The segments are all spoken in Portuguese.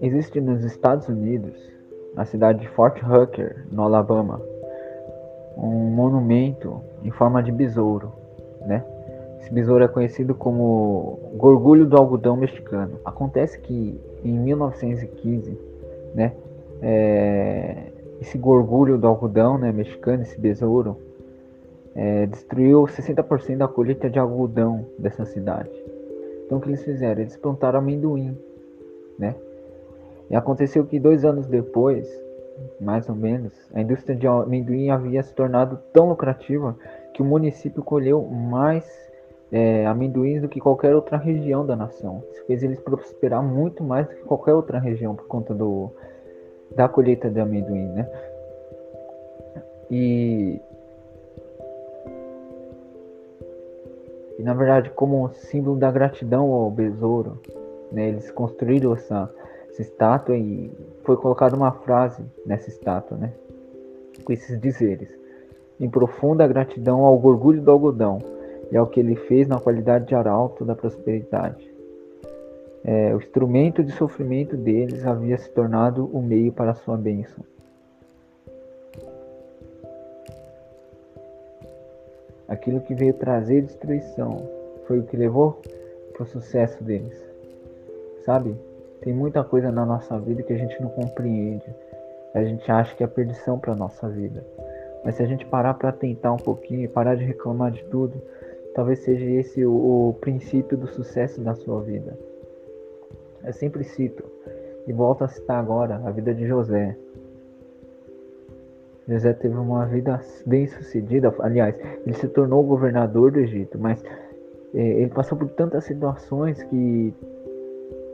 Existe nos Estados Unidos, na cidade de Fort Hooker, no Alabama, um monumento em forma de besouro, né? Esse besouro é conhecido como Gorgulho do Algodão Mexicano. Acontece que em 1915, né, é, esse gorgulho do algodão né, mexicano, esse besouro, é, destruiu 60% da colheita de algodão dessa cidade. Então o que eles fizeram? Eles plantaram amendoim, né? E aconteceu que dois anos depois, mais ou menos, a indústria de amendoim havia se tornado tão lucrativa que o município colheu mais é, amendoins do que qualquer outra região da nação. Isso fez eles prosperar muito mais do que qualquer outra região por conta do, da colheita de amendoim, né? E, e na verdade, como símbolo da gratidão ao besouro, né, eles construíram essa, essa estátua e foi colocada uma frase nessa estátua, né? Com esses dizeres: Em profunda gratidão ao orgulho do algodão e ao que ele fez na qualidade de arauto da prosperidade. É, o instrumento de sofrimento deles havia se tornado o meio para a sua bênção. Aquilo que veio trazer destruição foi o que levou para o sucesso deles. Sabe? Tem muita coisa na nossa vida que a gente não compreende. A gente acha que é perdição para nossa vida. Mas se a gente parar para tentar um pouquinho e parar de reclamar de tudo, talvez seja esse o, o princípio do sucesso da sua vida. Eu sempre cito, e volto a citar agora, a vida de José. José teve uma vida bem sucedida, aliás, ele se tornou governador do Egito, mas é, ele passou por tantas situações que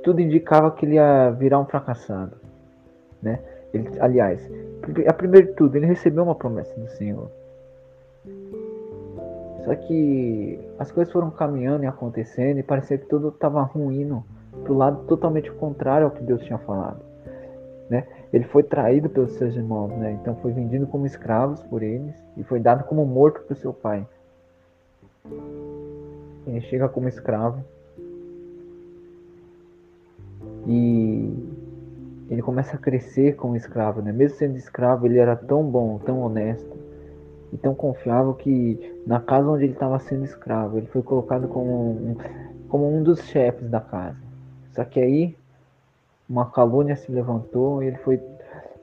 tudo indicava que ele ia virar um fracassado, né? Ele, aliás, a primeiro de tudo, ele recebeu uma promessa do Senhor. Só que as coisas foram caminhando e acontecendo e parecia que tudo estava ruindo pro lado totalmente contrário ao que Deus tinha falado. Né? Ele foi traído pelos seus irmãos, né? então foi vendido como escravos por eles e foi dado como morto por seu pai. Ele chega como escravo e ele começa a crescer como escravo, né? Mesmo sendo escravo, ele era tão bom, tão honesto e tão confiável que na casa onde ele estava sendo escravo, ele foi colocado como um, como um dos chefes da casa. Só que aí uma calúnia se levantou e ele foi,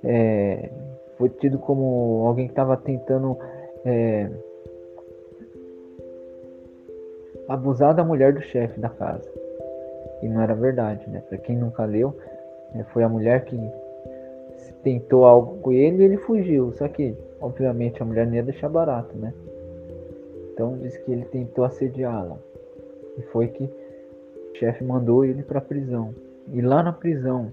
é, foi tido como alguém que estava tentando é, abusar da mulher do chefe da casa. E não era verdade, né? Para quem nunca leu, né, foi a mulher que tentou algo com ele e ele fugiu. Só que, obviamente, a mulher não ia deixar barato, né? Então diz que ele tentou assediá-la. E foi que chefe mandou ele para a prisão. E lá na prisão,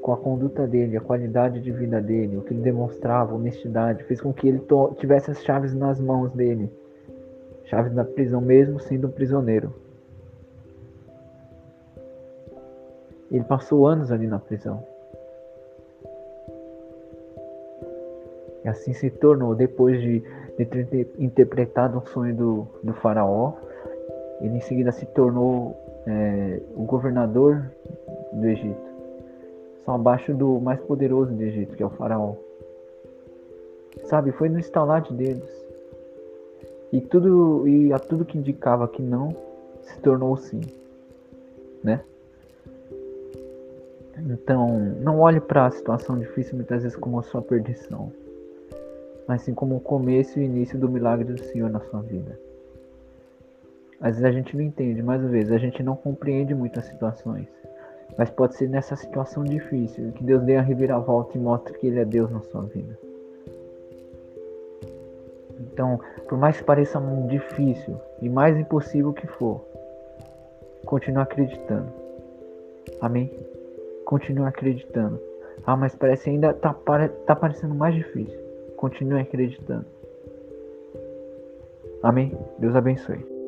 com a conduta dele, a qualidade de vida dele, o que ele demonstrava, honestidade, fez com que ele tivesse as chaves nas mãos dele. Chaves da prisão, mesmo sendo um prisioneiro. Ele passou anos ali na prisão. E assim se tornou, depois de, de ter interpretado um sonho do, do faraó, ele em seguida se tornou é, o governador do Egito, só abaixo do mais poderoso do Egito, que é o faraó. Sabe, foi no instalar de deles. E tudo e a tudo que indicava que não se tornou sim, né? Então, não olhe para a situação difícil muitas vezes como a sua perdição, mas sim como o começo e o início do milagre do Senhor na sua vida. Às vezes a gente não entende, mais uma vez, a gente não compreende muitas situações. Mas pode ser nessa situação difícil que Deus dê a reviravolta e mostre que Ele é Deus na sua vida. Então, por mais que pareça difícil e mais impossível que for, continue acreditando. Amém? Continue acreditando. Ah, mas parece ainda tá, tá parecendo mais difícil. Continue acreditando. Amém? Deus abençoe.